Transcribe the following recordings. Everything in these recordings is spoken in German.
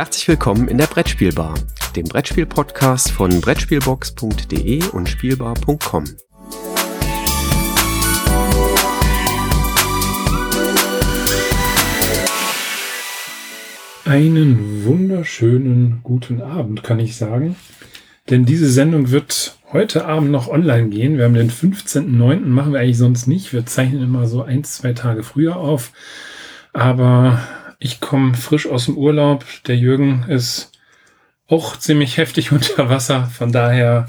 Herzlich willkommen in der Brettspielbar, dem Brettspiel-Podcast von Brettspielbox.de und Spielbar.com. Einen wunderschönen guten Abend, kann ich sagen. Denn diese Sendung wird heute Abend noch online gehen. Wir haben den 15.09. machen wir eigentlich sonst nicht. Wir zeichnen immer so ein, zwei Tage früher auf. Aber ich komme frisch aus dem Urlaub. Der Jürgen ist auch ziemlich heftig unter Wasser. Von daher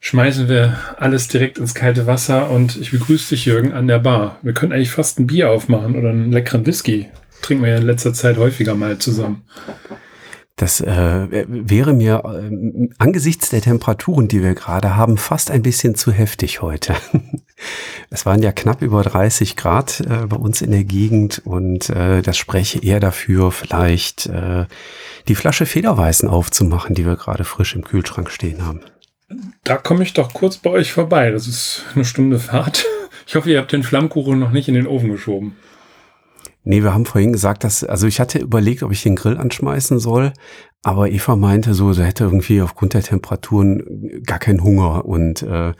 schmeißen wir alles direkt ins kalte Wasser und ich begrüße dich, Jürgen, an der Bar. Wir können eigentlich fast ein Bier aufmachen oder einen leckeren Whisky trinken wir ja in letzter Zeit häufiger mal zusammen. Das äh, wäre mir äh, angesichts der Temperaturen, die wir gerade haben, fast ein bisschen zu heftig heute. es waren ja knapp über 30 Grad äh, bei uns in der Gegend und äh, das spreche eher dafür, vielleicht äh, die Flasche Federweißen aufzumachen, die wir gerade frisch im Kühlschrank stehen haben. Da komme ich doch kurz bei euch vorbei. Das ist eine Stunde Fahrt. Ich hoffe, ihr habt den Flammkuchen noch nicht in den Ofen geschoben. Nee, wir haben vorhin gesagt, dass, also ich hatte überlegt, ob ich den Grill anschmeißen soll, aber Eva meinte so, sie hätte irgendwie aufgrund der Temperaturen gar keinen Hunger und äh,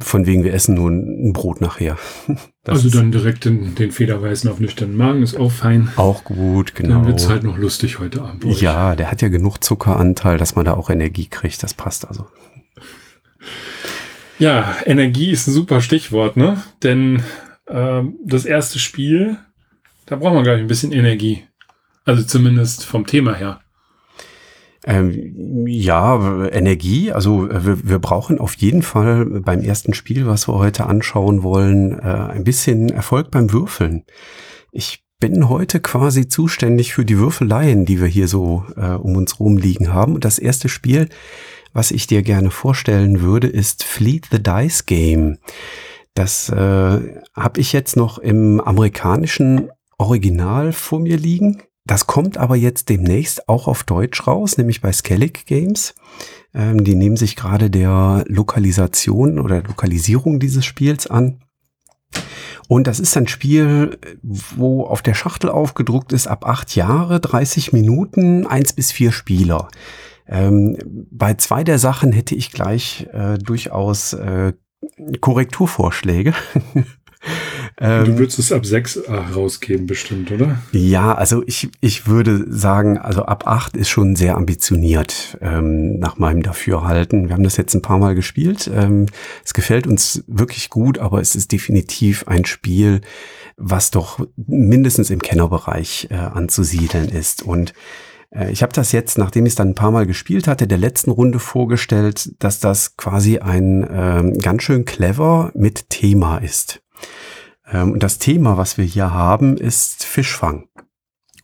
von wegen wir essen nur ein Brot nachher. Das also dann direkt den, den Federweißen auf nüchternen Magen ist auch fein. Auch gut, genau. Dann wird's halt noch lustig heute Abend. Ja, der hat ja genug Zuckeranteil, dass man da auch Energie kriegt. Das passt also. Ja, Energie ist ein super Stichwort, ne? Denn äh, das erste Spiel da braucht man, glaube ich, ein bisschen Energie. Also zumindest vom Thema her. Ähm, ja, Energie. Also äh, wir, wir, brauchen auf jeden Fall beim ersten Spiel, was wir heute anschauen wollen, äh, ein bisschen Erfolg beim Würfeln. Ich bin heute quasi zuständig für die Würfeleien, die wir hier so äh, um uns rumliegen haben. Und das erste Spiel, was ich dir gerne vorstellen würde, ist Fleet the Dice Game. Das äh, habe ich jetzt noch im amerikanischen Original vor mir liegen. Das kommt aber jetzt demnächst auch auf Deutsch raus, nämlich bei Skellig Games. Ähm, die nehmen sich gerade der Lokalisation oder Lokalisierung dieses Spiels an. Und das ist ein Spiel, wo auf der Schachtel aufgedruckt ist, ab acht Jahre, 30 Minuten, eins bis vier Spieler. Ähm, bei zwei der Sachen hätte ich gleich äh, durchaus äh, Korrekturvorschläge. Ähm, du würdest es ab 6 äh, rausgeben, bestimmt, oder? Ja, also ich, ich würde sagen, also ab 8 ist schon sehr ambitioniert, ähm, nach meinem Dafürhalten. Wir haben das jetzt ein paar Mal gespielt. Ähm, es gefällt uns wirklich gut, aber es ist definitiv ein Spiel, was doch mindestens im Kennerbereich äh, anzusiedeln ist. Und äh, ich habe das jetzt, nachdem ich es dann ein paar Mal gespielt hatte, der letzten Runde vorgestellt, dass das quasi ein ähm, ganz schön clever mit Thema ist. Ähm, und das Thema, was wir hier haben, ist Fischfang.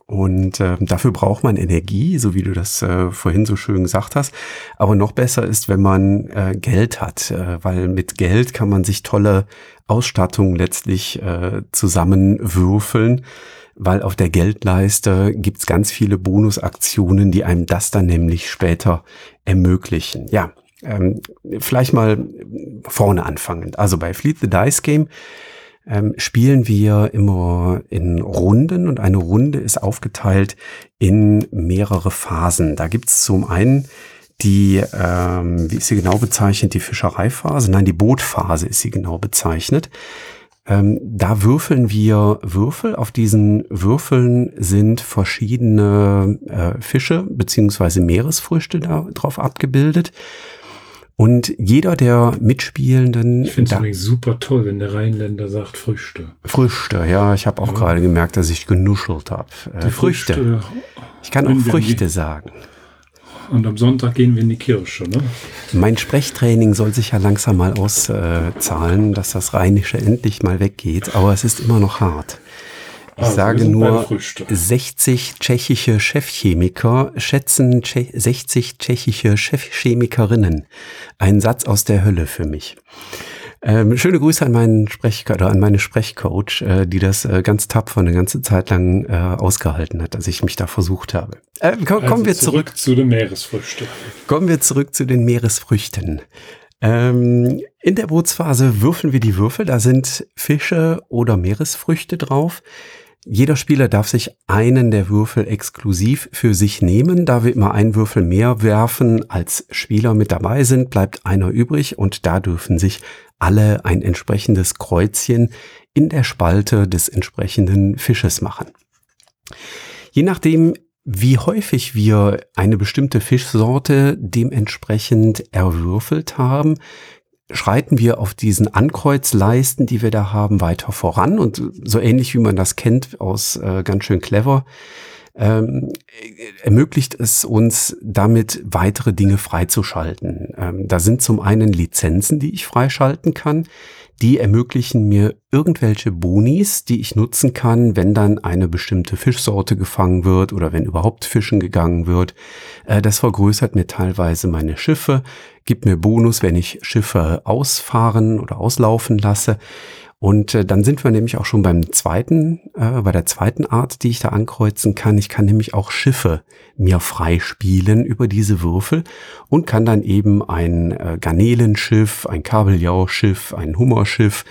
Und äh, dafür braucht man Energie, so wie du das äh, vorhin so schön gesagt hast. Aber noch besser ist, wenn man äh, Geld hat, äh, weil mit Geld kann man sich tolle Ausstattung letztlich äh, zusammenwürfeln, weil auf der Geldleiste gibt's ganz viele Bonusaktionen, die einem das dann nämlich später ermöglichen. Ja, ähm, vielleicht mal vorne anfangen. Also bei Fleet the Dice Game ähm, spielen wir immer in Runden und eine Runde ist aufgeteilt in mehrere Phasen. Da gibt es zum einen die, ähm, wie ist sie genau bezeichnet, die Fischereiphase? Nein, die Bootphase ist sie genau bezeichnet. Ähm, da würfeln wir Würfel. Auf diesen Würfeln sind verschiedene äh, Fische beziehungsweise Meeresfrüchte da drauf abgebildet. Und jeder der Mitspielenden. Ich finde es super toll, wenn der Rheinländer sagt Früchte. Früchte, ja. Ich habe auch ja. gerade gemerkt, dass ich genuschelt habe. Äh, Früchte. Früchte. Ich kann auch Früchte sagen. Und am Sonntag gehen wir in die Kirche, ne? Mein Sprechtraining soll sich ja langsam mal auszahlen, äh, dass das Rheinische endlich mal weggeht. Aber es ist immer noch hart. Ich also sage nur, 60 tschechische Chefchemiker schätzen 60 tschechische Chefchemikerinnen. Ein Satz aus der Hölle für mich. Ähm, schöne Grüße an meinen Sprech oder an meine Sprechcoach, äh, die das äh, ganz tapfer eine ganze Zeit lang äh, ausgehalten hat, dass ich mich da versucht habe. Äh, komm, also kommen wir zurück, zurück zu den Meeresfrüchten. Kommen wir zurück zu den Meeresfrüchten. Ähm, in der Bootsphase würfeln wir die Würfel, da sind Fische oder Meeresfrüchte drauf. Jeder Spieler darf sich einen der Würfel exklusiv für sich nehmen. Da wir immer einen Würfel mehr werfen als Spieler mit dabei sind, bleibt einer übrig und da dürfen sich alle ein entsprechendes Kreuzchen in der Spalte des entsprechenden Fisches machen. Je nachdem, wie häufig wir eine bestimmte Fischsorte dementsprechend erwürfelt haben, schreiten wir auf diesen Ankreuzleisten, die wir da haben, weiter voran. Und so ähnlich wie man das kennt aus äh, ganz schön clever, ähm, ermöglicht es uns damit weitere Dinge freizuschalten. Ähm, da sind zum einen Lizenzen, die ich freischalten kann. Die ermöglichen mir irgendwelche Bonis, die ich nutzen kann, wenn dann eine bestimmte Fischsorte gefangen wird oder wenn überhaupt Fischen gegangen wird. Äh, das vergrößert mir teilweise meine Schiffe, gibt mir Bonus, wenn ich Schiffe ausfahren oder auslaufen lasse. Und äh, dann sind wir nämlich auch schon beim zweiten, äh, bei der zweiten Art, die ich da ankreuzen kann. Ich kann nämlich auch Schiffe mir freispielen über diese Würfel und kann dann eben ein äh, Garnelenschiff, ein Kabeljauschiff, ein Hummerschiff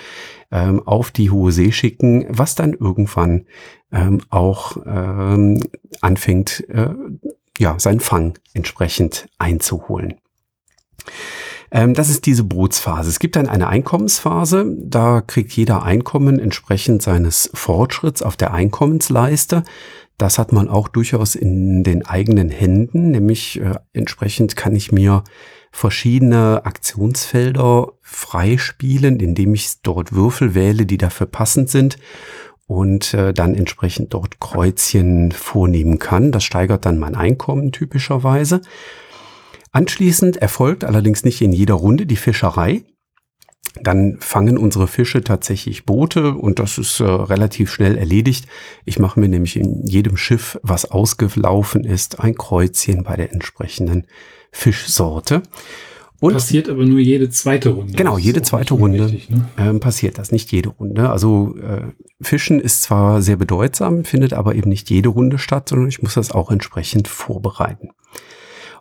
ähm, auf die hohe See schicken, was dann irgendwann ähm, auch ähm, anfängt, äh, ja, seinen Fang entsprechend einzuholen. Ähm, das ist diese Bootsphase. Es gibt dann eine Einkommensphase. Da kriegt jeder Einkommen entsprechend seines Fortschritts auf der Einkommensleiste. Das hat man auch durchaus in den eigenen Händen, nämlich äh, entsprechend kann ich mir verschiedene Aktionsfelder freispielen, indem ich dort Würfel wähle, die dafür passend sind und äh, dann entsprechend dort Kreuzchen vornehmen kann. Das steigert dann mein Einkommen typischerweise. Anschließend erfolgt allerdings nicht in jeder Runde die Fischerei. Dann fangen unsere Fische tatsächlich Boote und das ist äh, relativ schnell erledigt. Ich mache mir nämlich in jedem Schiff, was ausgelaufen ist, ein Kreuzchen bei der entsprechenden Fischsorte. Und passiert aber nur jede zweite Runde. Genau, jede zweite Runde richtig, ne? ähm, passiert das, nicht jede Runde. Also äh, Fischen ist zwar sehr bedeutsam, findet aber eben nicht jede Runde statt, sondern ich muss das auch entsprechend vorbereiten.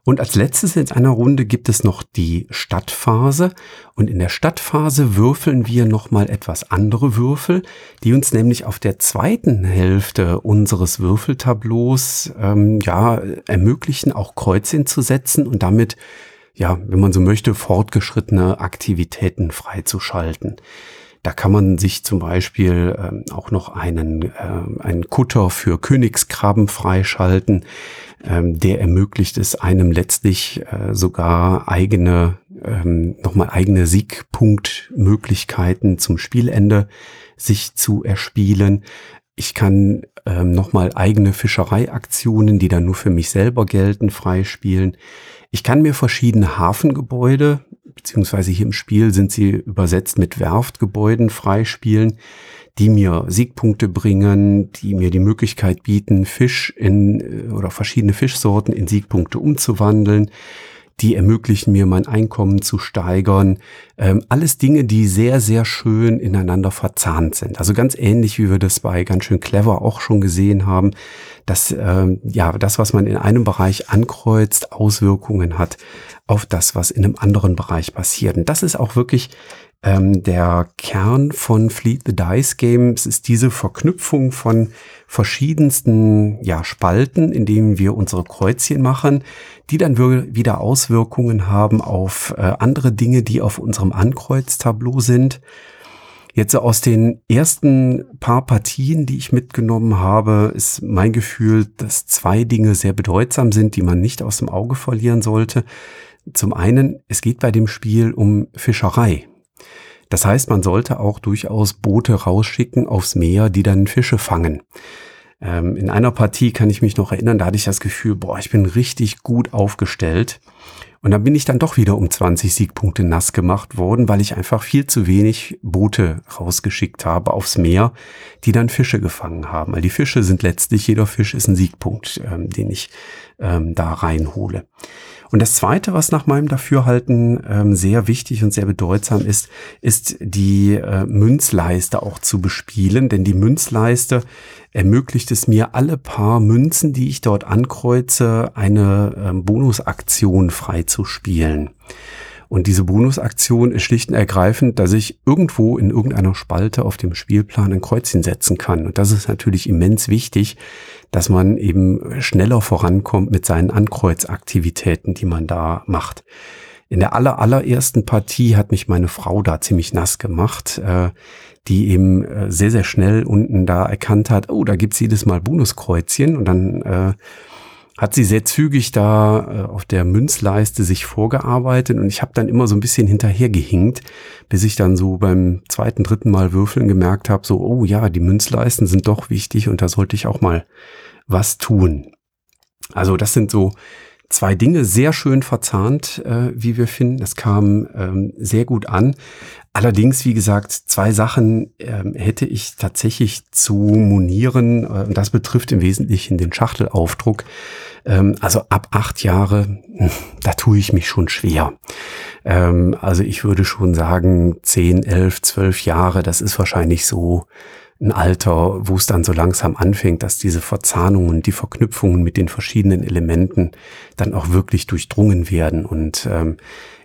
Und als letztes in einer Runde gibt es noch die Stadtphase. Und in der Stadtphase würfeln wir nochmal etwas andere Würfel, die uns nämlich auf der zweiten Hälfte unseres Würfeltableaus ähm, ja, ermöglichen, auch Kreuzchen zu setzen und damit, ja, wenn man so möchte, fortgeschrittene Aktivitäten freizuschalten. Da kann man sich zum Beispiel ähm, auch noch einen, äh, einen Kutter für Königskrabben freischalten. Ähm, der ermöglicht es einem letztlich äh, sogar eigene, ähm, nochmal eigene Siegpunktmöglichkeiten zum Spielende sich zu erspielen. Ich kann ähm, nochmal eigene Fischereiaktionen, die dann nur für mich selber gelten, freispielen. Ich kann mir verschiedene Hafengebäude, beziehungsweise hier im Spiel sind sie übersetzt mit Werftgebäuden freispielen die mir Siegpunkte bringen, die mir die Möglichkeit bieten, Fisch in äh, oder verschiedene Fischsorten in Siegpunkte umzuwandeln. Die ermöglichen mir mein Einkommen zu steigern. Ähm, alles Dinge, die sehr, sehr schön ineinander verzahnt sind. Also ganz ähnlich, wie wir das bei ganz schön clever auch schon gesehen haben, dass ähm, ja das, was man in einem Bereich ankreuzt, Auswirkungen hat auf das, was in einem anderen Bereich passiert. Und das ist auch wirklich ähm, der Kern von Fleet the Dice Games ist diese Verknüpfung von verschiedensten ja, Spalten, in denen wir unsere Kreuzchen machen, die dann wieder Auswirkungen haben auf äh, andere Dinge, die auf unserem Ankreuztableau sind. Jetzt aus den ersten paar Partien, die ich mitgenommen habe, ist mein Gefühl, dass zwei Dinge sehr bedeutsam sind, die man nicht aus dem Auge verlieren sollte. Zum einen, es geht bei dem Spiel um Fischerei. Das heißt, man sollte auch durchaus Boote rausschicken aufs Meer, die dann Fische fangen. Ähm, in einer Partie kann ich mich noch erinnern, da hatte ich das Gefühl, boah, ich bin richtig gut aufgestellt. Und dann bin ich dann doch wieder um 20 Siegpunkte nass gemacht worden, weil ich einfach viel zu wenig Boote rausgeschickt habe aufs Meer, die dann Fische gefangen haben. Weil die Fische sind letztlich, jeder Fisch ist ein Siegpunkt, ähm, den ich ähm, da reinhole. Und das Zweite, was nach meinem Dafürhalten ähm, sehr wichtig und sehr bedeutsam ist, ist die äh, Münzleiste auch zu bespielen. Denn die Münzleiste ermöglicht es mir, alle paar Münzen, die ich dort ankreuze, eine ähm, Bonusaktion freizuspielen. Und diese Bonusaktion ist schlicht und ergreifend, dass ich irgendwo in irgendeiner Spalte auf dem Spielplan ein Kreuzchen setzen kann. Und das ist natürlich immens wichtig, dass man eben schneller vorankommt mit seinen Ankreuzaktivitäten, die man da macht. In der aller, allerersten Partie hat mich meine Frau da ziemlich nass gemacht, äh, die eben äh, sehr, sehr schnell unten da erkannt hat, oh, da gibt's jedes Mal Bonuskreuzchen und dann äh, hat sie sehr zügig da äh, auf der Münzleiste sich vorgearbeitet und ich habe dann immer so ein bisschen hinterhergehinkt, bis ich dann so beim zweiten, dritten Mal würfeln gemerkt habe, so, oh ja, die Münzleisten sind doch wichtig und da sollte ich auch mal was tun. Also das sind so zwei Dinge sehr schön verzahnt, äh, wie wir finden. Es kam ähm, sehr gut an. Allerdings, wie gesagt, zwei Sachen ähm, hätte ich tatsächlich zu monieren. Äh, das betrifft im Wesentlichen den Schachtelaufdruck. Ähm, also ab acht Jahre, da tue ich mich schon schwer. Ähm, also ich würde schon sagen, zehn, elf, zwölf Jahre, das ist wahrscheinlich so ein Alter, wo es dann so langsam anfängt, dass diese Verzahnungen, die Verknüpfungen mit den verschiedenen Elementen dann auch wirklich durchdrungen werden. Und ähm,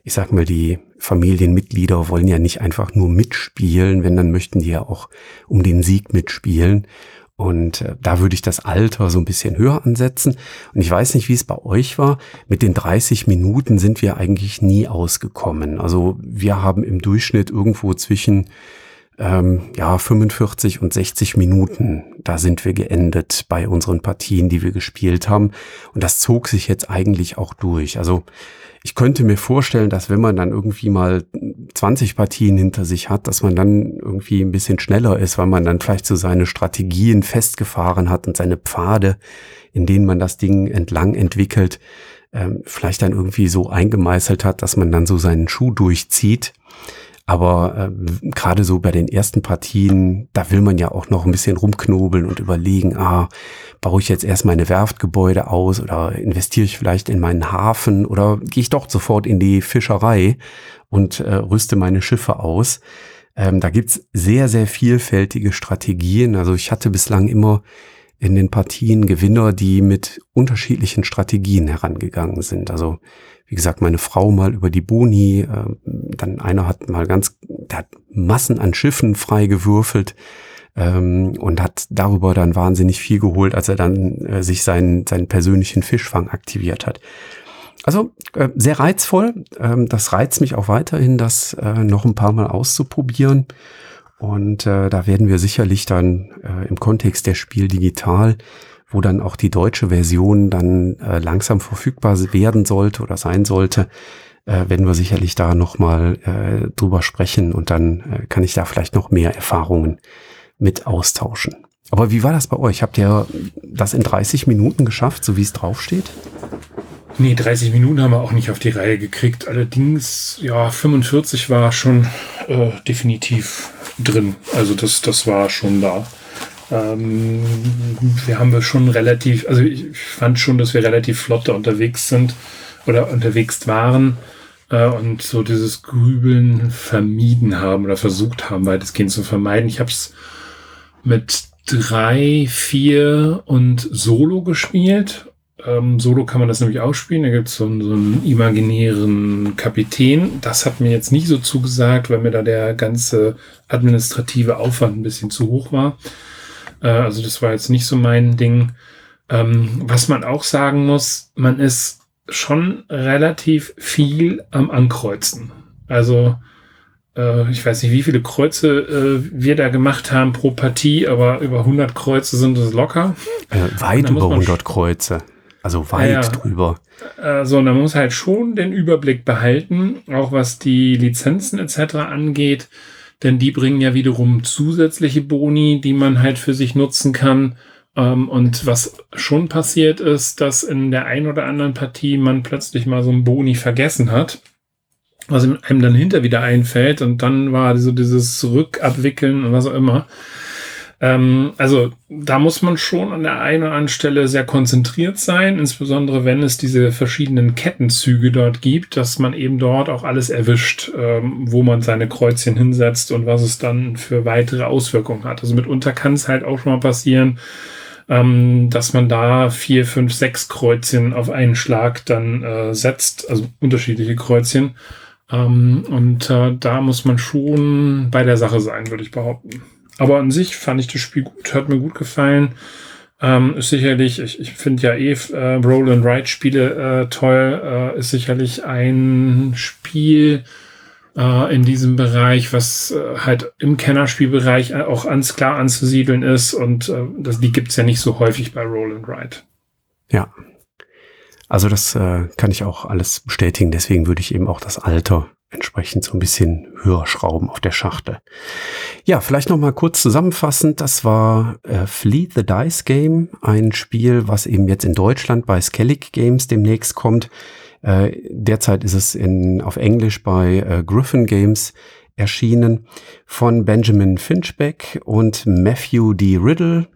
ich sag mal, die Familienmitglieder wollen ja nicht einfach nur mitspielen, wenn dann möchten die ja auch um den Sieg mitspielen. Und äh, da würde ich das Alter so ein bisschen höher ansetzen. Und ich weiß nicht, wie es bei euch war. Mit den 30 Minuten sind wir eigentlich nie ausgekommen. Also wir haben im Durchschnitt irgendwo zwischen ähm, ja 45 und 60 Minuten. Da sind wir geendet bei unseren Partien, die wir gespielt haben. Und das zog sich jetzt eigentlich auch durch. Also ich könnte mir vorstellen, dass wenn man dann irgendwie mal 20 Partien hinter sich hat, dass man dann irgendwie ein bisschen schneller ist, weil man dann vielleicht so seine Strategien festgefahren hat und seine Pfade, in denen man das Ding entlang entwickelt, ähm, vielleicht dann irgendwie so eingemeißelt hat, dass man dann so seinen Schuh durchzieht. Aber äh, gerade so bei den ersten Partien, da will man ja auch noch ein bisschen rumknobeln und überlegen, ah, baue ich jetzt erst meine Werftgebäude aus oder investiere ich vielleicht in meinen Hafen oder gehe ich doch sofort in die Fischerei und äh, rüste meine Schiffe aus. Ähm, da gibt's sehr, sehr vielfältige Strategien. Also ich hatte bislang immer in den Partien Gewinner, die mit unterschiedlichen Strategien herangegangen sind. Also wie gesagt, meine Frau mal über die Boni, äh, dann einer hat mal ganz, der hat Massen an Schiffen frei gewürfelt ähm, und hat darüber dann wahnsinnig viel geholt, als er dann äh, sich seinen, seinen persönlichen Fischfang aktiviert hat. Also äh, sehr reizvoll. Ähm, das reizt mich auch weiterhin, das äh, noch ein paar Mal auszuprobieren. Und äh, da werden wir sicherlich dann äh, im Kontext der Spiel digital wo dann auch die deutsche Version dann äh, langsam verfügbar werden sollte oder sein sollte, äh, werden wir sicherlich da nochmal äh, drüber sprechen und dann äh, kann ich da vielleicht noch mehr Erfahrungen mit austauschen. Aber wie war das bei euch? Habt ihr das in 30 Minuten geschafft, so wie es draufsteht? Nee, 30 Minuten haben wir auch nicht auf die Reihe gekriegt. Allerdings, ja, 45 war schon äh, definitiv drin. Also das, das war schon da. Ähm, wir haben wir schon relativ, also ich fand schon, dass wir relativ flotter unterwegs sind oder unterwegs waren äh, und so dieses Grübeln vermieden haben oder versucht haben, weitestgehend zu vermeiden. Ich habe es mit drei, vier und Solo gespielt. Ähm, Solo kann man das nämlich auch spielen. Da gibt es so, so einen imaginären Kapitän. Das hat mir jetzt nicht so zugesagt, weil mir da der ganze administrative Aufwand ein bisschen zu hoch war. Äh, also das war jetzt nicht so mein Ding. Ähm, was man auch sagen muss, man ist schon relativ viel am Ankreuzen. Also äh, ich weiß nicht, wie viele Kreuze äh, wir da gemacht haben pro Partie, aber über 100 Kreuze sind es locker. Äh, weit über 100 Kreuze. Also weit ja, drüber. Also man muss halt schon den Überblick behalten, auch was die Lizenzen etc. angeht denn die bringen ja wiederum zusätzliche Boni, die man halt für sich nutzen kann. Ähm, und was schon passiert ist, dass in der ein oder anderen Partie man plötzlich mal so ein Boni vergessen hat, was einem dann hinter wieder einfällt und dann war so dieses Rückabwickeln und was auch immer. Ähm, also da muss man schon an der einen oder anderen Stelle sehr konzentriert sein, insbesondere wenn es diese verschiedenen Kettenzüge dort gibt, dass man eben dort auch alles erwischt, ähm, wo man seine Kreuzchen hinsetzt und was es dann für weitere Auswirkungen hat. Also mitunter kann es halt auch schon mal passieren, ähm, dass man da vier, fünf, sechs Kreuzchen auf einen Schlag dann äh, setzt, also unterschiedliche Kreuzchen Ähm, und äh, da muss man schon bei der Sache sein, würde ich behaupten. Aber an sich fand ich das Spiel gut, hat mir gut gefallen. Ähm, ist sicherlich, ich, ich finde ja eh äh, Roll and Ride Spiele äh, toll, äh, ist sicherlich ein Spiel äh, in diesem Bereich, was äh, halt im Kennerspielbereich auch ans klar anzusiedeln ist und äh, das, die gibt's ja nicht so häufig bei Roll and Ride. Ja. Also das äh, kann ich auch alles bestätigen, deswegen würde ich eben auch das Alter entsprechend so ein bisschen höher schrauben auf der Schachtel. Ja, vielleicht noch mal kurz zusammenfassend, das war äh, Fleet the Dice Game, ein Spiel, was eben jetzt in Deutschland bei Skellig Games demnächst kommt. Äh, derzeit ist es in, auf Englisch bei äh, Griffin Games erschienen von Benjamin Finchbeck und Matthew D. Riddle.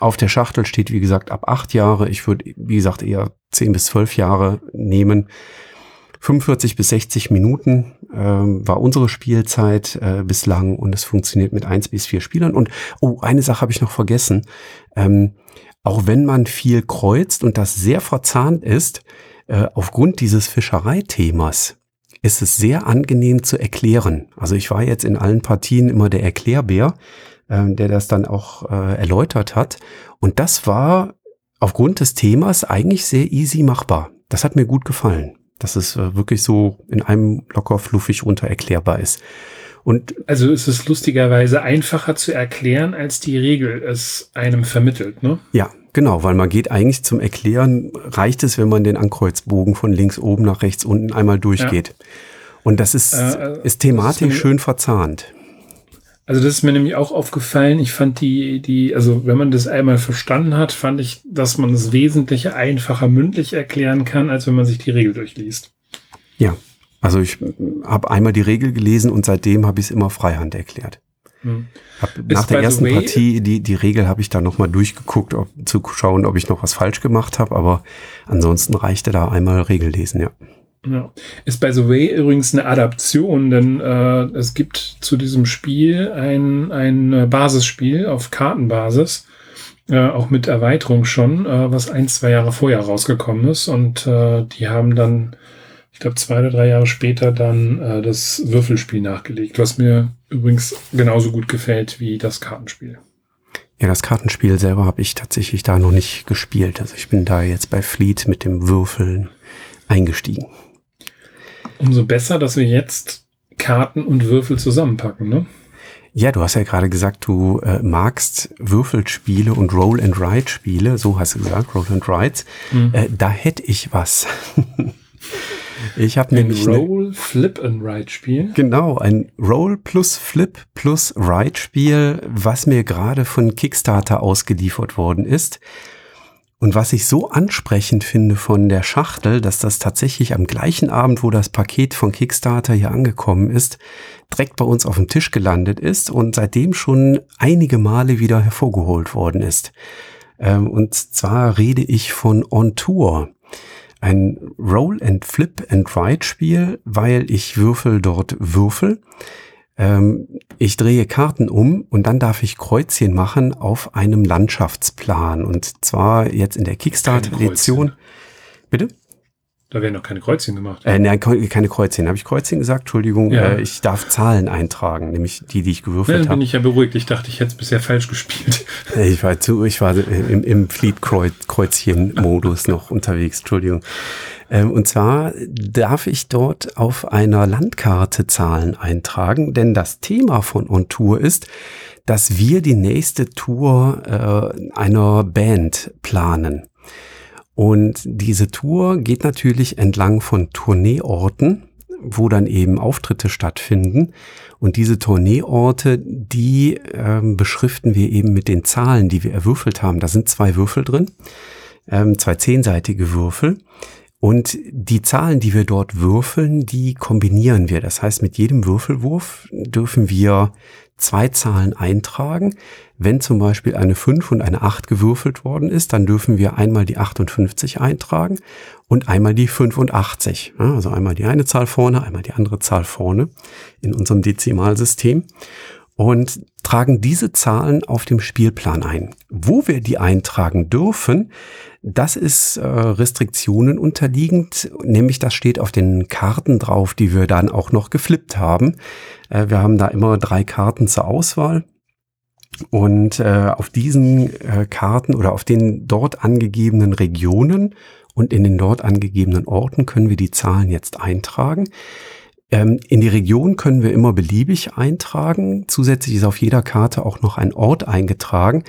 Auf der Schachtel steht, wie gesagt, ab acht Jahre. Ich würde, wie gesagt, eher zehn bis zwölf Jahre nehmen. 45 bis 60 Minuten ähm, war unsere Spielzeit äh, bislang und es funktioniert mit eins bis vier Spielern. Und oh, eine Sache habe ich noch vergessen. Ähm, auch wenn man viel kreuzt und das sehr verzahnt ist, äh, aufgrund dieses Fischereithemas ist es sehr angenehm zu erklären. Also ich war jetzt in allen Partien immer der Erklärbär, äh, der das dann auch äh, erläutert hat. Und das war aufgrund des Themas eigentlich sehr easy machbar. Das hat mir gut gefallen dass es äh, wirklich so in einem locker fluffig runter erklärbar ist. Und also ist es lustigerweise einfacher zu erklären, als die Regel es einem vermittelt, ne? Ja, genau, weil man geht eigentlich zum Erklären, reicht es, wenn man den Ankreuzbogen von links oben nach rechts unten einmal durchgeht. Ja. Und das ist, äh, ist thematisch schön verzahnt. Also das ist mir nämlich auch aufgefallen. Ich fand die, die, also wenn man das einmal verstanden hat, fand ich, dass man das Wesentliche einfacher mündlich erklären kann, als wenn man sich die Regel durchliest. Ja, also ich habe einmal die Regel gelesen und seitdem habe ich es immer Freihand erklärt. Hm. Nach der ersten way, Partie die, die Regel habe ich da nochmal durchgeguckt, ob, zu schauen, ob ich noch was falsch gemacht habe, aber ansonsten reichte da einmal Regel lesen, ja. Ja. Ist by the way übrigens eine Adaption, denn äh, es gibt zu diesem Spiel ein, ein Basisspiel auf Kartenbasis, äh, auch mit Erweiterung schon, äh, was ein, zwei Jahre vorher rausgekommen ist. Und äh, die haben dann, ich glaube, zwei oder drei Jahre später dann äh, das Würfelspiel nachgelegt, was mir übrigens genauso gut gefällt wie das Kartenspiel. Ja, das Kartenspiel selber habe ich tatsächlich da noch nicht gespielt. Also ich bin da jetzt bei Fleet mit dem Würfeln eingestiegen umso besser, dass wir jetzt Karten und Würfel zusammenpacken, ne? Ja, du hast ja gerade gesagt, du äh, magst Würfelspiele und Roll-and-Ride-Spiele, so hast du gesagt, Roll-and-Rides. Mhm. Äh, da hätte ich was. ich habe nämlich Roll, Flip and Ride Spiel. Genau, ein Roll plus Flip plus Ride Spiel, was mir gerade von Kickstarter ausgeliefert worden ist. Und was ich so ansprechend finde von der Schachtel, dass das tatsächlich am gleichen Abend, wo das Paket von Kickstarter hier angekommen ist, direkt bei uns auf dem Tisch gelandet ist und seitdem schon einige Male wieder hervorgeholt worden ist. Ähm, und zwar rede ich von On Tour. Ein Roll and Flip and Ride Spiel, weil ich würfel dort Würfel ähm, ich drehe Karten um und dann darf ich Kreuzchen machen auf einem Landschaftsplan. Und zwar jetzt in der Kickstarter-Edition. Bitte? Da werden noch keine Kreuzchen gemacht. Äh, nein, keine Kreuzchen. Habe ich Kreuzchen gesagt? Entschuldigung, ja. äh, ich darf Zahlen eintragen, nämlich die, die ich gewürfelt habe. Dann bin ich ja beruhigt. Ich dachte, ich hätte es bisher falsch gespielt. Äh, ich war zu, ich war im, im Fleet-Kreuzchen-Modus noch unterwegs. Entschuldigung. Ähm, und zwar darf ich dort auf einer Landkarte Zahlen eintragen, denn das Thema von On Tour ist, dass wir die nächste Tour äh, einer Band planen. Und diese Tour geht natürlich entlang von Tourneeorten, wo dann eben Auftritte stattfinden. Und diese Tourneeorte, die ähm, beschriften wir eben mit den Zahlen, die wir erwürfelt haben. Da sind zwei Würfel drin, ähm, zwei zehnseitige Würfel. Und die Zahlen, die wir dort würfeln, die kombinieren wir. Das heißt, mit jedem Würfelwurf dürfen wir zwei Zahlen eintragen. Wenn zum Beispiel eine 5 und eine 8 gewürfelt worden ist, dann dürfen wir einmal die 58 eintragen und einmal die 85. Also einmal die eine Zahl vorne, einmal die andere Zahl vorne in unserem Dezimalsystem. Und tragen diese Zahlen auf dem Spielplan ein. Wo wir die eintragen dürfen, das ist äh, Restriktionen unterliegend, nämlich das steht auf den Karten drauf, die wir dann auch noch geflippt haben. Äh, wir haben da immer drei Karten zur Auswahl. Und äh, auf diesen äh, Karten oder auf den dort angegebenen Regionen und in den dort angegebenen Orten können wir die Zahlen jetzt eintragen. Ähm, in die Region können wir immer beliebig eintragen. Zusätzlich ist auf jeder Karte auch noch ein Ort eingetragen.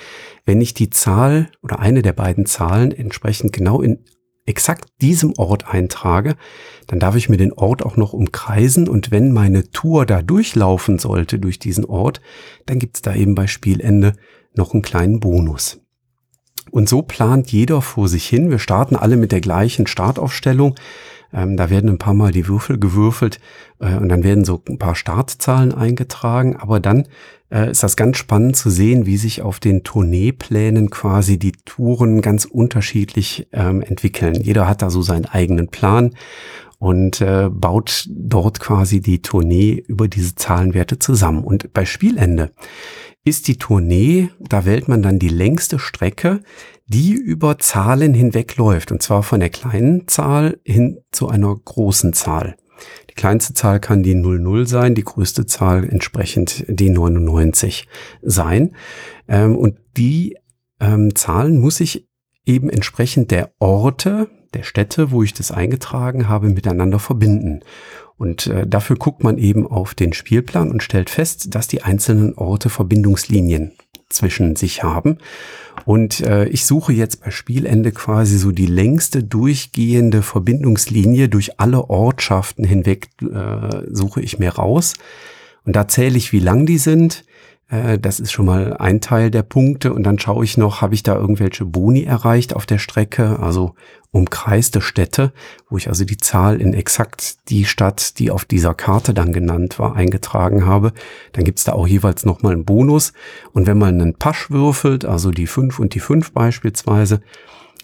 Wenn ich die Zahl oder eine der beiden Zahlen entsprechend genau in exakt diesem Ort eintrage, dann darf ich mir den Ort auch noch umkreisen und wenn meine Tour da durchlaufen sollte durch diesen Ort, dann gibt's da eben bei Spielende noch einen kleinen Bonus. Und so plant jeder vor sich hin. Wir starten alle mit der gleichen Startaufstellung. Ähm, da werden ein paar Mal die Würfel gewürfelt äh, und dann werden so ein paar Startzahlen eingetragen. Aber dann äh, ist das ganz spannend zu sehen, wie sich auf den Tourneeplänen quasi die Touren ganz unterschiedlich ähm, entwickeln. Jeder hat da so seinen eigenen Plan und äh, baut dort quasi die Tournee über diese Zahlenwerte zusammen. Und bei Spielende ist die Tournee, da wählt man dann die längste Strecke, die über Zahlen hinweg läuft, und zwar von der kleinen Zahl hin zu einer großen Zahl. Die kleinste Zahl kann die 00 sein, die größte Zahl entsprechend die 99 sein. Ähm, und die ähm, Zahlen muss ich eben entsprechend der Orte, der Städte, wo ich das eingetragen habe, miteinander verbinden. Und äh, dafür guckt man eben auf den Spielplan und stellt fest, dass die einzelnen Orte Verbindungslinien zwischen sich haben. Und äh, ich suche jetzt bei Spielende quasi so die längste durchgehende Verbindungslinie durch alle Ortschaften hinweg äh, suche ich mir raus. Und da zähle ich, wie lang die sind. Äh, das ist schon mal ein Teil der Punkte. Und dann schaue ich noch, habe ich da irgendwelche Boni erreicht auf der Strecke, also umkreiste Städte, wo ich also die Zahl in exakt die Stadt, die auf dieser Karte dann genannt war, eingetragen habe. Dann gibt's da auch jeweils nochmal einen Bonus. Und wenn man einen Pasch würfelt, also die 5 und die 5 beispielsweise,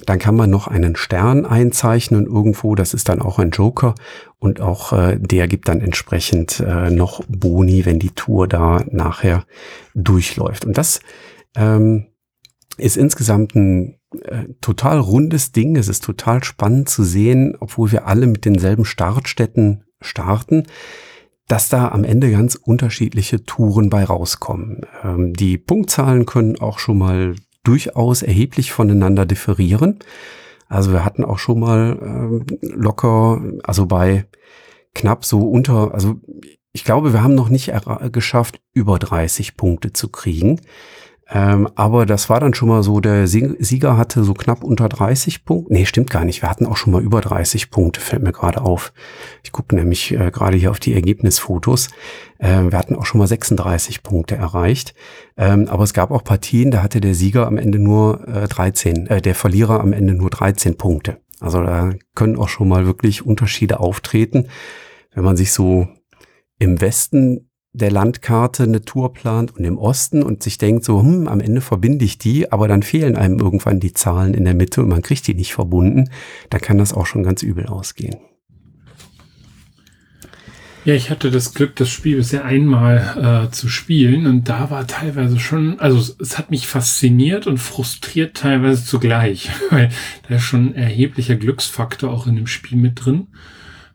dann kann man noch einen Stern einzeichnen irgendwo. Das ist dann auch ein Joker. Und auch äh, der gibt dann entsprechend äh, noch Boni, wenn die Tour da nachher durchläuft. Und das ähm, ist insgesamt ein äh, total rundes Ding. Es ist total spannend zu sehen, obwohl wir alle mit denselben Startstätten starten, dass da am Ende ganz unterschiedliche Touren bei rauskommen. Ähm, die Punktzahlen können auch schon mal durchaus erheblich voneinander differieren. Also wir hatten auch schon mal äh, locker, also bei knapp so unter, also ich glaube, wir haben noch nicht geschafft, über 30 Punkte zu kriegen. Ähm, aber das war dann schon mal so, der Sieger hatte so knapp unter 30 Punkte. Nee, stimmt gar nicht. Wir hatten auch schon mal über 30 Punkte, fällt mir gerade auf. Ich gucke nämlich äh, gerade hier auf die Ergebnisfotos. Äh, wir hatten auch schon mal 36 Punkte erreicht. Ähm, aber es gab auch Partien, da hatte der Sieger am Ende nur äh, 13, äh, der Verlierer am Ende nur 13 Punkte. Also da können auch schon mal wirklich Unterschiede auftreten. Wenn man sich so im Westen der Landkarte eine Tour plant und im Osten und sich denkt so, hm, am Ende verbinde ich die, aber dann fehlen einem irgendwann die Zahlen in der Mitte und man kriegt die nicht verbunden, da kann das auch schon ganz übel ausgehen. Ja, ich hatte das Glück, das Spiel bisher einmal äh, zu spielen und da war teilweise schon, also es hat mich fasziniert und frustriert teilweise zugleich, weil da ist schon ein erheblicher Glücksfaktor auch in dem Spiel mit drin.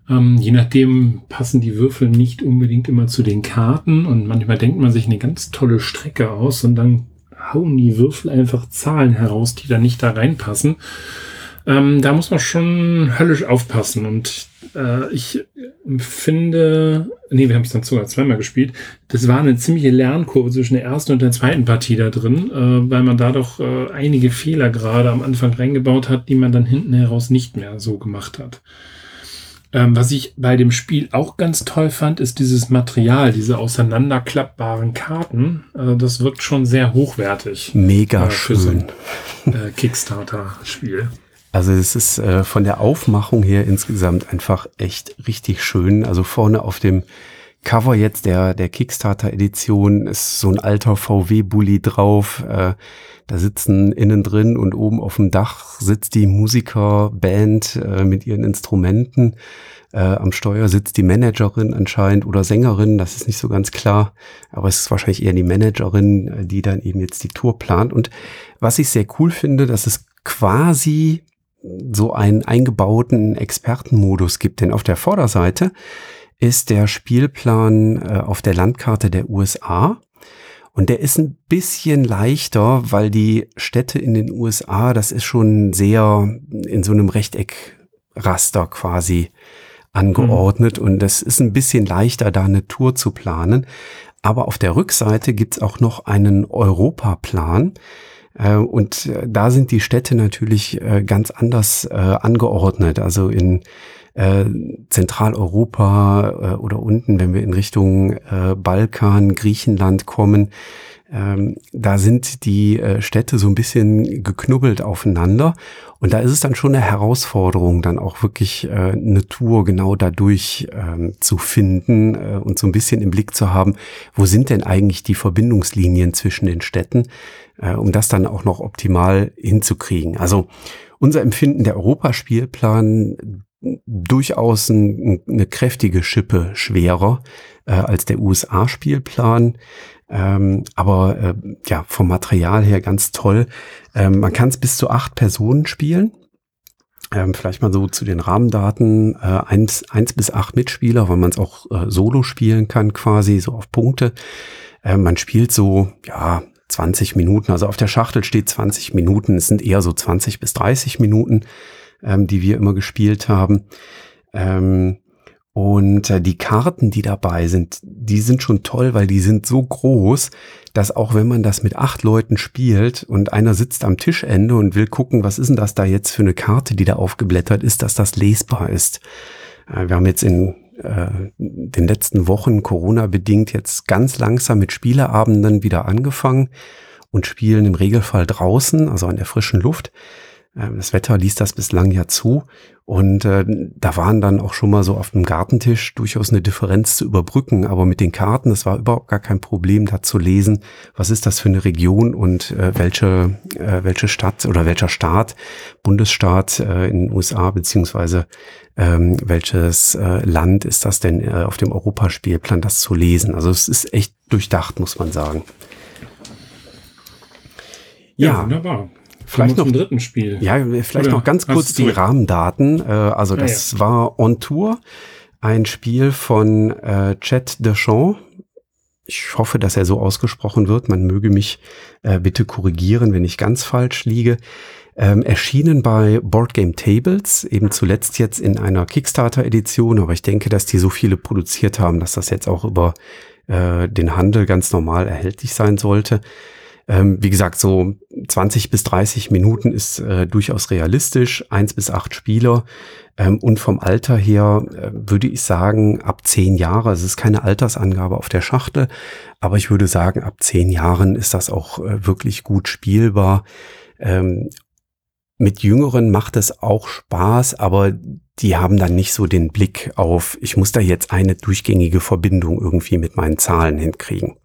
Ähm, je nachdem passen die Würfel nicht unbedingt immer zu den Karten und manchmal denkt man sich eine ganz tolle Strecke aus und dann hauen die Würfel einfach Zahlen heraus, die da nicht da reinpassen. Ähm, da muss man schon höllisch aufpassen und äh, ich finde, nee, wir haben es dann sogar zweimal gespielt. Das war eine ziemliche Lernkurve zwischen der ersten und der zweiten Partie da drin, äh, weil man da doch äh, einige Fehler gerade am Anfang reingebaut hat, die man dann hinten heraus nicht mehr so gemacht hat. Ähm, was ich bei dem Spiel auch ganz toll fand, ist dieses Material, diese auseinanderklappbaren Karten. Äh, das wirkt schon sehr hochwertig. Mega äh, schön. So ein, äh, Kickstarter-Spiel. Also es ist äh, von der Aufmachung her insgesamt einfach echt richtig schön. Also vorne auf dem Cover jetzt der, der Kickstarter-Edition ist so ein alter VW-Bully drauf. Äh, da sitzen innen drin und oben auf dem Dach sitzt die Musikerband äh, mit ihren Instrumenten. Äh, am Steuer sitzt die Managerin anscheinend oder Sängerin, das ist nicht so ganz klar. Aber es ist wahrscheinlich eher die Managerin, äh, die dann eben jetzt die Tour plant. Und was ich sehr cool finde, dass es quasi so einen eingebauten Expertenmodus gibt. Denn auf der Vorderseite ist der Spielplan äh, auf der Landkarte der USA. Und der ist ein bisschen leichter, weil die Städte in den USA, das ist schon sehr in so einem Rechteckraster quasi angeordnet. Mhm. Und das ist ein bisschen leichter, da eine Tour zu planen. Aber auf der Rückseite gibt's auch noch einen Europaplan. Äh, und äh, da sind die Städte natürlich äh, ganz anders angeordnet. Also in Zentraleuropa oder unten, wenn wir in Richtung Balkan, Griechenland kommen, ähm, da sind die Städte so ein bisschen geknubbelt aufeinander. Und da ist es dann schon eine Herausforderung, dann auch wirklich eine Tour genau dadurch ähm, zu finden und so ein bisschen im Blick zu haben, wo sind denn eigentlich die Verbindungslinien zwischen den Städten äh, um das dann auch noch optimal hinzukriegen. Also unser Empfinden der Europaspielplan durchaus ein, eine kräftige Schippe schwerer äh, als der USA-Spielplan. Ähm, aber äh, ja, vom Material her ganz toll. Ähm, man kann es bis zu acht Personen spielen. Ähm, vielleicht mal so zu den Rahmendaten. Äh, eins, eins bis acht Mitspieler, weil man es auch äh, solo spielen kann, quasi so auf Punkte. Äh, man spielt so, ja, 20 Minuten. Also auf der Schachtel steht 20 Minuten. Es sind eher so 20 bis 30 Minuten, ähm, die wir immer gespielt haben. Ähm, und äh, die Karten, die dabei sind, die sind schon toll, weil die sind so groß, dass auch wenn man das mit acht Leuten spielt und einer sitzt am Tischende und will gucken, was ist denn das da jetzt für eine Karte, die da aufgeblättert ist, dass das lesbar ist. Äh, wir haben jetzt in äh, den letzten Wochen Corona bedingt jetzt ganz langsam mit Spieleabenden wieder angefangen und spielen im Regelfall draußen, also an der frischen Luft. Ähm, das Wetter ließ das bislang ja zu. Und äh, da waren dann auch schon mal so auf dem Gartentisch durchaus eine Differenz zu überbrücken. Aber mit den Karten, das war überhaupt gar kein Problem, da zu lesen, was ist das für eine Region und äh, welche, äh, welche Stadt oder welcher Staat, Bundesstaat äh, in den USA, beziehungsweise ähm, welches äh, Land ist das denn äh, auf dem Europaspielplan, das zu lesen. Also es ist echt durchdacht, muss man sagen. Ja, ja wunderbar. Vielleicht noch dritten Spiel. Ja, vielleicht Oder noch ganz kurz die Rahmendaten. Äh, also das ja, ja. war On Tour, ein Spiel von äh, Chet Deschamps. Ich hoffe, dass er so ausgesprochen wird. Man möge mich äh, bitte korrigieren, wenn ich ganz falsch liege. Ähm, erschienen bei Board Game Tables, eben zuletzt jetzt in einer Kickstarter-Edition, aber ich denke, dass die so viele produziert haben, dass das jetzt auch über äh, den Handel ganz normal erhältlich sein sollte. Ähm, wie gesagt, so 20 bis 30 Minuten ist äh, durchaus realistisch, eins bis acht Spieler. Ähm, und vom Alter her äh, würde ich sagen, ab zehn Jahre, es ist keine Altersangabe auf der Schachtel, aber ich würde sagen, ab zehn Jahren ist das auch äh, wirklich gut spielbar. Ähm, mit Jüngeren macht es auch Spaß, aber die haben dann nicht so den Blick auf, ich muss da jetzt eine durchgängige Verbindung irgendwie mit meinen Zahlen hinkriegen.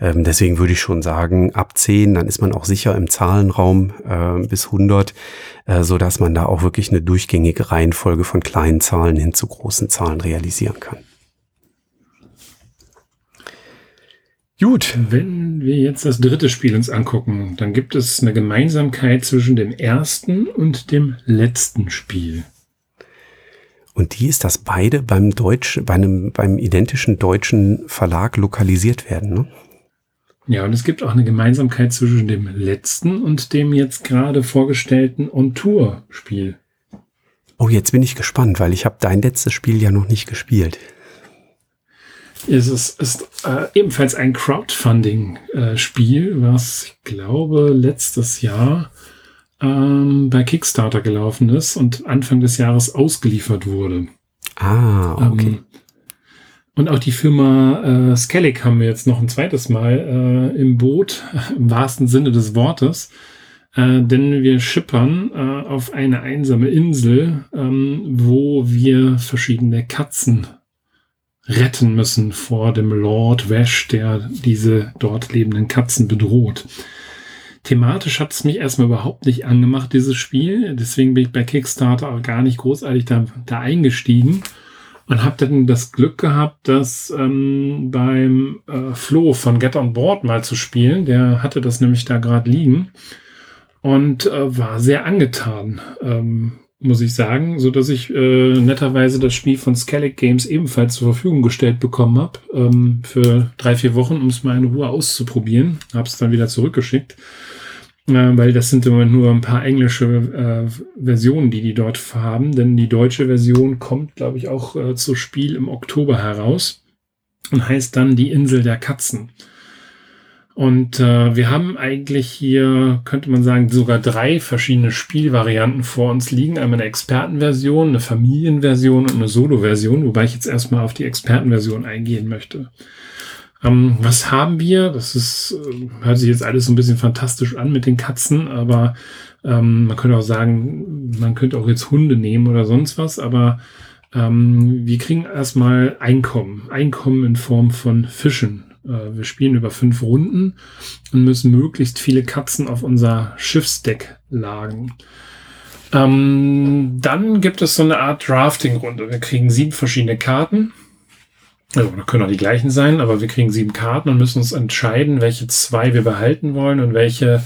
Ähm, deswegen würde ich schon sagen, ab 10, dann ist man auch sicher im Zahlenraum äh, bis 100, äh, so dass man da auch wirklich eine durchgängige Reihenfolge von kleinen Zahlen hin zu großen Zahlen realisieren kann. Gut. Wenn wir jetzt das dritte Spiel uns angucken, dann gibt es eine Gemeinsamkeit zwischen dem ersten und dem letzten Spiel. Und die ist, dass beide beim Deutsch, bei einem, beim identischen deutschen Verlag lokalisiert werden, ne? Ja, und es gibt auch eine Gemeinsamkeit zwischen dem letzten und dem jetzt gerade vorgestellten On-Tour-Spiel. Oh, jetzt bin ich gespannt, weil ich habe dein letztes Spiel ja noch nicht gespielt. Es ist, ist äh, ebenfalls ein Crowdfunding-Spiel, äh, was ich glaube letztes Jahr ähm, bei Kickstarter gelaufen ist und Anfang des Jahres ausgeliefert wurde. Ah, okay. Ähm, und auch die Firma äh, Skellig haben wir jetzt noch ein zweites Mal äh, im Boot, im wahrsten Sinne des Wortes. Äh, denn wir schippern äh, auf eine einsame Insel, ähm, wo wir verschiedene Katzen retten müssen vor dem Lord Wash, der diese dort lebenden Katzen bedroht. Thematisch hat es mich erstmal überhaupt nicht angemacht, dieses Spiel. Deswegen bin ich bei Kickstarter auch gar nicht großartig da, da eingestiegen und habe dann das Glück gehabt, das ähm, beim äh, Flo von Get on Board mal zu spielen. Der hatte das nämlich da gerade liegen und äh, war sehr angetan. Ähm, muss ich sagen, so dass ich äh, netterweise das Spiel von Skellig Games ebenfalls zur Verfügung gestellt bekommen habe ähm, für drei vier Wochen, um es mal in Ruhe auszuprobieren. Habe es dann wieder zurückgeschickt, weil das sind im Moment nur ein paar englische äh, Versionen, die die dort haben, denn die deutsche Version kommt, glaube ich, auch äh, zu Spiel im Oktober heraus und heißt dann die Insel der Katzen. Und äh, wir haben eigentlich hier, könnte man sagen, sogar drei verschiedene Spielvarianten vor uns liegen. Einmal eine Expertenversion, eine Familienversion und eine Solo-Version, wobei ich jetzt erstmal auf die Expertenversion eingehen möchte. Ähm, was haben wir? Das ist, äh, hört sich jetzt alles so ein bisschen fantastisch an mit den Katzen, aber ähm, man könnte auch sagen, man könnte auch jetzt Hunde nehmen oder sonst was, aber ähm, wir kriegen erstmal Einkommen. Einkommen in Form von Fischen. Äh, wir spielen über fünf Runden und müssen möglichst viele Katzen auf unser Schiffsdeck lagen. Ähm, dann gibt es so eine Art Drafting-Runde. Wir kriegen sieben verschiedene Karten. Also, da können auch die gleichen sein, aber wir kriegen sieben Karten und müssen uns entscheiden, welche zwei wir behalten wollen und welche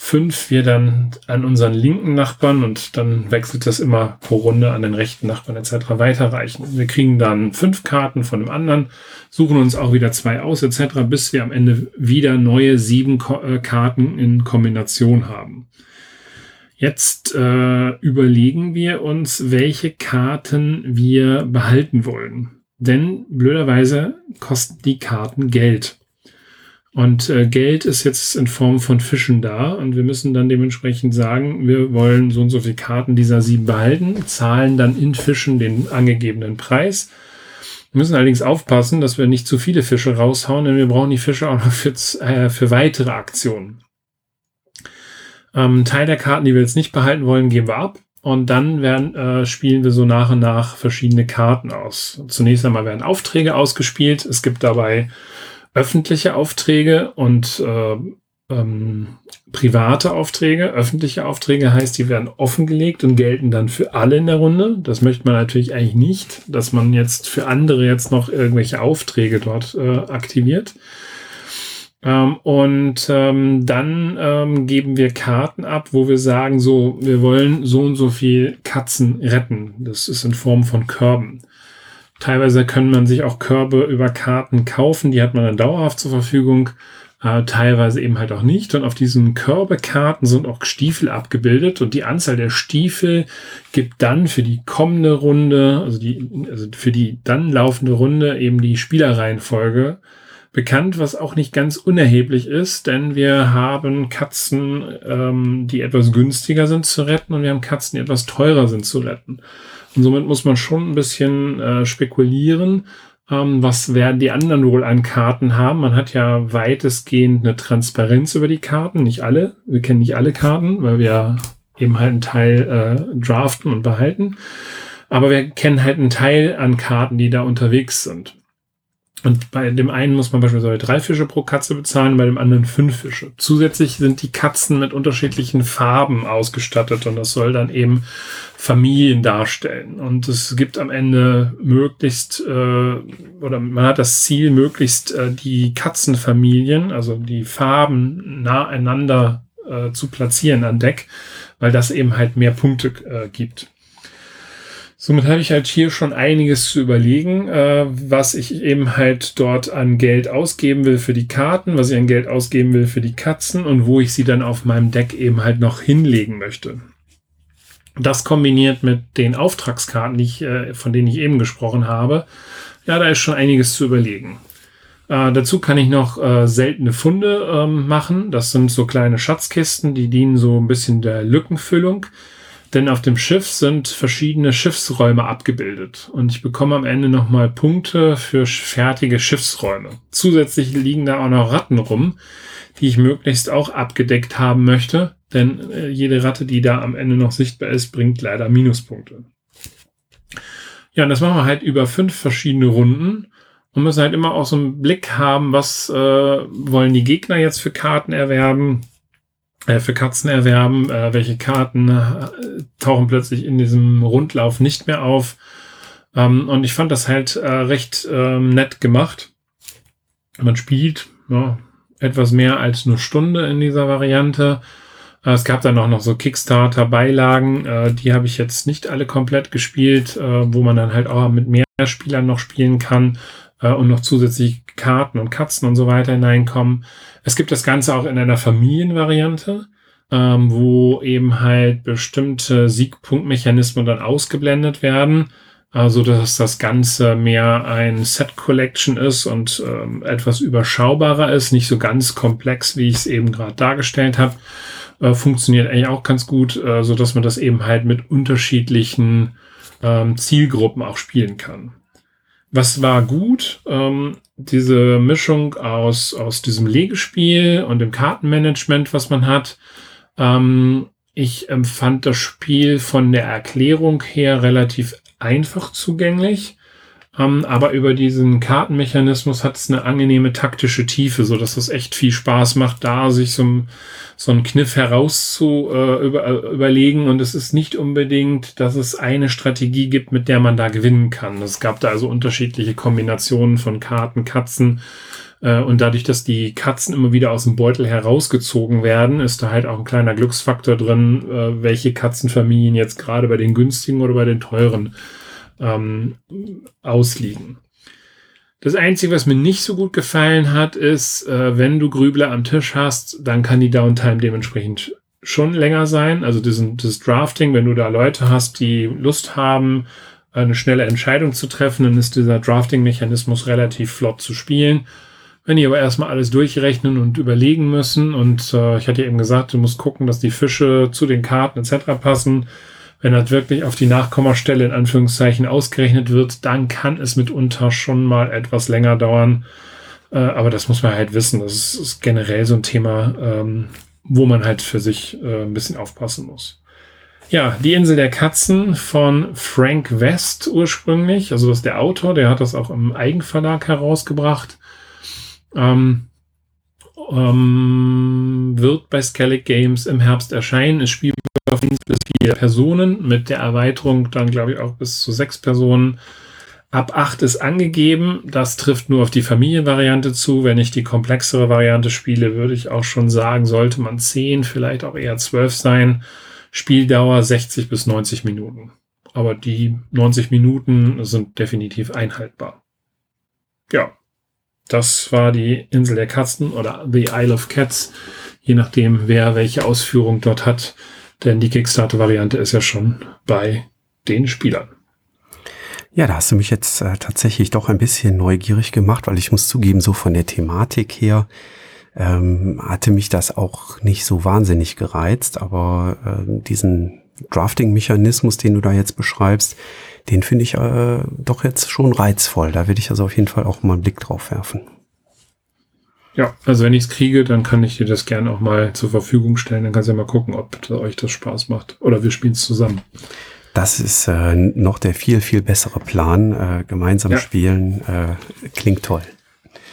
fünf wir dann an unseren linken Nachbarn und dann wechselt das immer pro Runde an den rechten Nachbarn etc. weiterreichen. Wir kriegen dann fünf Karten von dem anderen, suchen uns auch wieder zwei aus etc., bis wir am Ende wieder neue sieben äh, Karten in Kombination haben. Jetzt äh, überlegen wir uns, welche Karten wir behalten wollen. Denn blöderweise kosten die Karten Geld. Und äh, Geld ist jetzt in Form von Fischen da und wir müssen dann dementsprechend sagen, wir wollen so und so viele Karten dieser sieben behalten, zahlen dann in Fischen den angegebenen Preis. Wir müssen allerdings aufpassen, dass wir nicht zu viele Fische raushauen, denn wir brauchen die Fische auch noch für, äh, für weitere Aktionen. Ähm, Teil der Karten, die wir jetzt nicht behalten wollen, geben wir ab. Und dann werden, äh, spielen wir so nach und nach verschiedene Karten aus. Zunächst einmal werden Aufträge ausgespielt. Es gibt dabei öffentliche Aufträge und äh, ähm, private Aufträge. Öffentliche Aufträge heißt, die werden offengelegt und gelten dann für alle in der Runde. Das möchte man natürlich eigentlich nicht, dass man jetzt für andere jetzt noch irgendwelche Aufträge dort äh, aktiviert. Ähm, und ähm, dann ähm, geben wir Karten ab, wo wir sagen, so, wir wollen so und so viel Katzen retten. Das ist in Form von Körben. Teilweise können man sich auch Körbe über Karten kaufen, die hat man dann dauerhaft zur Verfügung, äh, teilweise eben halt auch nicht. Und auf diesen Körbekarten sind auch Stiefel abgebildet und die Anzahl der Stiefel gibt dann für die kommende Runde, also die, also für die dann laufende Runde eben die Spielerreihenfolge bekannt, was auch nicht ganz unerheblich ist, denn wir haben Katzen, ähm, die etwas günstiger sind zu retten und wir haben Katzen, die etwas teurer sind zu retten. Und somit muss man schon ein bisschen äh, spekulieren, ähm, was werden die anderen wohl an Karten haben. Man hat ja weitestgehend eine Transparenz über die Karten, nicht alle. Wir kennen nicht alle Karten, weil wir eben halt einen Teil äh, draften und behalten. Aber wir kennen halt einen Teil an Karten, die da unterwegs sind. Und bei dem einen muss man beispielsweise drei Fische pro Katze bezahlen, bei dem anderen fünf Fische. Zusätzlich sind die Katzen mit unterschiedlichen Farben ausgestattet und das soll dann eben Familien darstellen. Und es gibt am Ende möglichst, äh, oder man hat das Ziel, möglichst äh, die Katzenfamilien, also die Farben nah einander äh, zu platzieren an Deck, weil das eben halt mehr Punkte äh, gibt. Somit habe ich halt hier schon einiges zu überlegen, äh, was ich eben halt dort an Geld ausgeben will für die Karten, was ich an Geld ausgeben will für die Katzen und wo ich sie dann auf meinem Deck eben halt noch hinlegen möchte. Das kombiniert mit den Auftragskarten, die ich, äh, von denen ich eben gesprochen habe, ja, da ist schon einiges zu überlegen. Äh, dazu kann ich noch äh, seltene Funde ähm, machen. Das sind so kleine Schatzkisten, die dienen so ein bisschen der Lückenfüllung. Denn auf dem Schiff sind verschiedene Schiffsräume abgebildet und ich bekomme am Ende nochmal Punkte für fertige Schiffsräume. Zusätzlich liegen da auch noch Ratten rum, die ich möglichst auch abgedeckt haben möchte, denn äh, jede Ratte, die da am Ende noch sichtbar ist, bringt leider Minuspunkte. Ja, und das machen wir halt über fünf verschiedene Runden und müssen halt immer auch so einen Blick haben, was äh, wollen die Gegner jetzt für Karten erwerben, für Katzen erwerben, äh, welche Karten äh, tauchen plötzlich in diesem Rundlauf nicht mehr auf. Ähm, und ich fand das halt äh, recht ähm, nett gemacht. Man spielt ja, etwas mehr als eine Stunde in dieser Variante. Äh, es gab dann auch noch so Kickstarter-Beilagen, äh, die habe ich jetzt nicht alle komplett gespielt, äh, wo man dann halt auch mit mehr Spielern noch spielen kann äh, und noch zusätzlich Karten und Katzen und so weiter hineinkommen. Es gibt das Ganze auch in einer Familienvariante, ähm, wo eben halt bestimmte Siegpunktmechanismen dann ausgeblendet werden. Also, dass das Ganze mehr ein Set Collection ist und ähm, etwas überschaubarer ist, nicht so ganz komplex, wie ich es eben gerade dargestellt habe. Äh, funktioniert eigentlich auch ganz gut, äh, so dass man das eben halt mit unterschiedlichen ähm, Zielgruppen auch spielen kann. Was war gut? Ähm, diese Mischung aus, aus diesem Legespiel und dem Kartenmanagement, was man hat. Ähm, ich empfand das Spiel von der Erklärung her relativ einfach zugänglich. Ähm, aber über diesen Kartenmechanismus hat es eine angenehme taktische Tiefe, so dass es echt viel Spaß macht, da sich so, so einen Kniff heraus zu äh, über, äh, überlegen. Und es ist nicht unbedingt, dass es eine Strategie gibt, mit der man da gewinnen kann. Es gab da also unterschiedliche Kombinationen von Karten, Katzen. Äh, und dadurch, dass die Katzen immer wieder aus dem Beutel herausgezogen werden, ist da halt auch ein kleiner Glücksfaktor drin, äh, welche Katzenfamilien jetzt gerade bei den günstigen oder bei den teuren ähm, ausliegen. Das Einzige, was mir nicht so gut gefallen hat, ist, äh, wenn du Grübler am Tisch hast, dann kann die Downtime dementsprechend schon länger sein. Also das Drafting, wenn du da Leute hast, die Lust haben, eine schnelle Entscheidung zu treffen, dann ist dieser Drafting-Mechanismus relativ flott zu spielen. Wenn die aber erstmal alles durchrechnen und überlegen müssen, und äh, ich hatte eben gesagt, du musst gucken, dass die Fische zu den Karten etc. passen, wenn das wirklich auf die Nachkommastelle in Anführungszeichen ausgerechnet wird, dann kann es mitunter schon mal etwas länger dauern. Äh, aber das muss man halt wissen. Das ist, ist generell so ein Thema, ähm, wo man halt für sich äh, ein bisschen aufpassen muss. Ja, die Insel der Katzen von Frank West ursprünglich. Also das ist der Autor, der hat das auch im Eigenverlag herausgebracht. Ähm, ähm, wird bei Skellig Games im Herbst erscheinen. Ist spielbar auf bis vier Personen, mit der Erweiterung dann, glaube ich, auch bis zu sechs Personen. Ab acht ist angegeben. Das trifft nur auf die Familienvariante zu. Wenn ich die komplexere Variante spiele, würde ich auch schon sagen, sollte man zehn, vielleicht auch eher zwölf sein. Spieldauer 60 bis 90 Minuten. Aber die 90 Minuten sind definitiv einhaltbar. Ja, das war die Insel der Katzen oder The Isle of Cats, je nachdem, wer welche Ausführung dort hat. Denn die Kickstarter-Variante ist ja schon bei den Spielern. Ja, da hast du mich jetzt äh, tatsächlich doch ein bisschen neugierig gemacht, weil ich muss zugeben, so von der Thematik her ähm, hatte mich das auch nicht so wahnsinnig gereizt, aber äh, diesen Drafting-Mechanismus, den du da jetzt beschreibst, den finde ich äh, doch jetzt schon reizvoll. Da werde ich also auf jeden Fall auch mal einen Blick drauf werfen. Ja, also wenn ich es kriege, dann kann ich dir das gerne auch mal zur Verfügung stellen. Dann kannst du ja mal gucken, ob euch das Spaß macht. Oder wir spielen es zusammen. Das ist äh, noch der viel, viel bessere Plan. Äh, gemeinsam ja. spielen äh, klingt toll.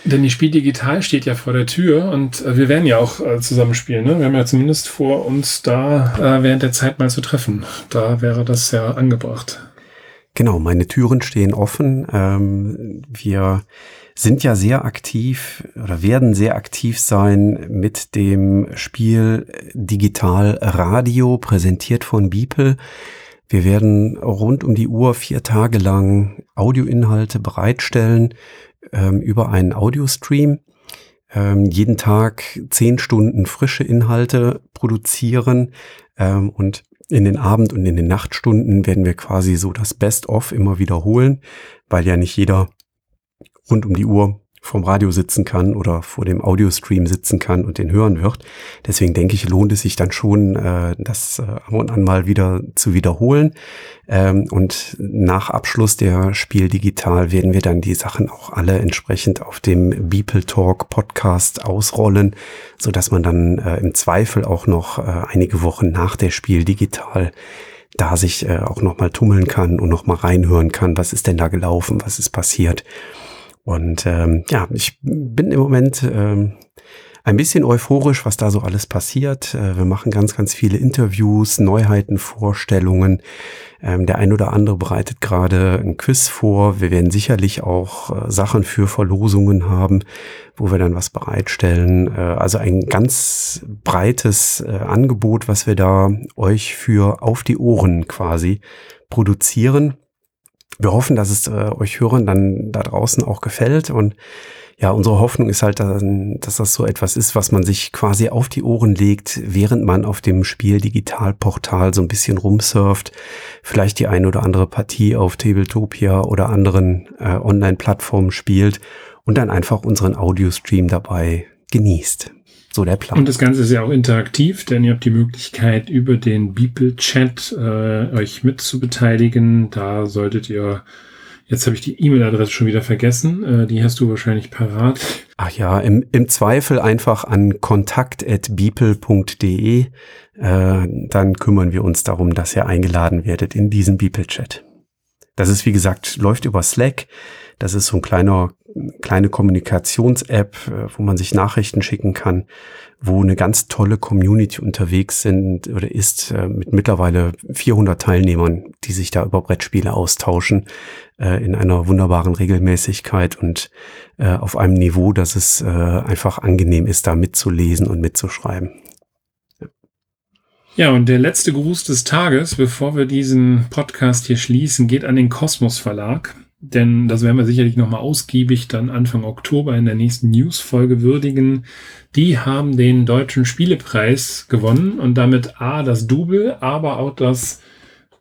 Denn die Spiel digital steht ja vor der Tür und äh, wir werden ja auch äh, zusammen spielen. Ne? Wir haben ja zumindest vor, uns da äh, während der Zeit mal zu treffen. Da wäre das ja angebracht. Genau, meine Türen stehen offen. Ähm, wir sind ja sehr aktiv oder werden sehr aktiv sein mit dem Spiel Digital Radio, präsentiert von Beeple. Wir werden rund um die Uhr vier Tage lang Audioinhalte bereitstellen ähm, über einen Audiostream. Ähm, jeden Tag zehn Stunden frische Inhalte produzieren und in den Abend- und in den Nachtstunden werden wir quasi so das Best-of immer wiederholen, weil ja nicht jeder rund um die Uhr vom Radio sitzen kann oder vor dem Audiostream sitzen kann und den hören wird. Deswegen denke ich, lohnt es sich dann schon, äh, das äh, ab und an mal wieder zu wiederholen. Ähm, und nach Abschluss der Spiel Digital werden wir dann die Sachen auch alle entsprechend auf dem Beeple Talk Podcast ausrollen, so dass man dann äh, im Zweifel auch noch äh, einige Wochen nach der Spiel Digital da sich äh, auch noch mal tummeln kann und noch mal reinhören kann, was ist denn da gelaufen, was ist passiert. Und ähm, ja, ich bin im Moment ähm, ein bisschen euphorisch, was da so alles passiert. Äh, wir machen ganz, ganz viele Interviews, Neuheiten, Vorstellungen. Ähm, der ein oder andere bereitet gerade ein Quiz vor. Wir werden sicherlich auch äh, Sachen für Verlosungen haben, wo wir dann was bereitstellen. Äh, also ein ganz breites Angebot, was wir da euch für auf die Ohren quasi produzieren. Wir hoffen, dass es euch Hörern dann da draußen auch gefällt und ja, unsere Hoffnung ist halt, dass das so etwas ist, was man sich quasi auf die Ohren legt, während man auf dem Spiel Digitalportal so ein bisschen rumsurft, vielleicht die eine oder andere Partie auf Tabletopia oder anderen äh, Online-Plattformen spielt und dann einfach unseren Audiostream dabei genießt. So der Plan. Und das Ganze ist ja auch interaktiv, denn ihr habt die Möglichkeit, über den Beeple-Chat äh, euch mitzubeteiligen. Da solltet ihr Jetzt habe ich die E-Mail-Adresse schon wieder vergessen. Äh, die hast du wahrscheinlich parat. Ach ja, im, im Zweifel einfach an kontakt.beeple.de. Äh, dann kümmern wir uns darum, dass ihr eingeladen werdet in diesen Beeple-Chat. Das ist, wie gesagt, läuft über Slack. Das ist so ein kleiner, kleine Kommunikations-App, äh, wo man sich Nachrichten schicken kann, wo eine ganz tolle Community unterwegs sind oder ist äh, mit mittlerweile 400 Teilnehmern, die sich da über Brettspiele austauschen äh, in einer wunderbaren Regelmäßigkeit und auf einem Niveau, dass es einfach angenehm ist, da mitzulesen und mitzuschreiben. Ja, und der letzte Gruß des Tages, bevor wir diesen Podcast hier schließen, geht an den Kosmos Verlag denn das werden wir sicherlich nochmal ausgiebig dann Anfang Oktober in der nächsten News-Folge würdigen. Die haben den deutschen Spielepreis gewonnen und damit A, das Double, aber auch das,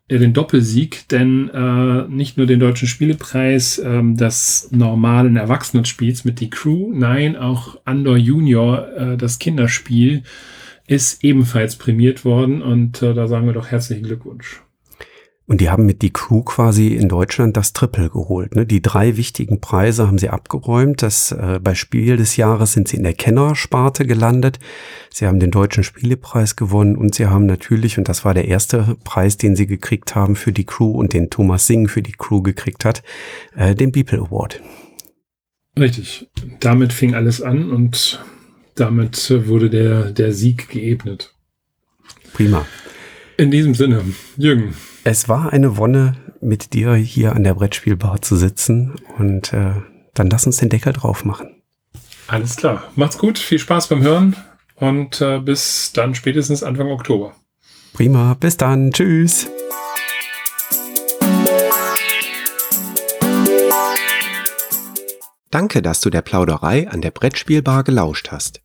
äh, den Doppelsieg, denn äh, nicht nur den deutschen Spielepreis äh, des normalen Erwachsenenspiels mit die Crew, nein, auch Andor Junior, äh, das Kinderspiel, ist ebenfalls prämiert worden und äh, da sagen wir doch herzlichen Glückwunsch. Und die haben mit die Crew quasi in Deutschland das Triple geholt. Ne? Die drei wichtigen Preise haben sie abgeräumt. Das, äh, bei Spiel des Jahres sind sie in der Kennersparte gelandet. Sie haben den Deutschen Spielepreis gewonnen und sie haben natürlich, und das war der erste Preis, den sie gekriegt haben für die Crew und den Thomas Singh für die Crew gekriegt hat, äh, den Beeple Award. Richtig. Damit fing alles an und damit wurde der, der Sieg geebnet. Prima. In diesem Sinne, Jürgen, es war eine Wonne, mit dir hier an der Brettspielbar zu sitzen und äh, dann lass uns den Deckel drauf machen. Alles klar. Macht's gut, viel Spaß beim Hören und äh, bis dann spätestens Anfang Oktober. Prima, bis dann. Tschüss. Danke, dass du der Plauderei an der Brettspielbar gelauscht hast.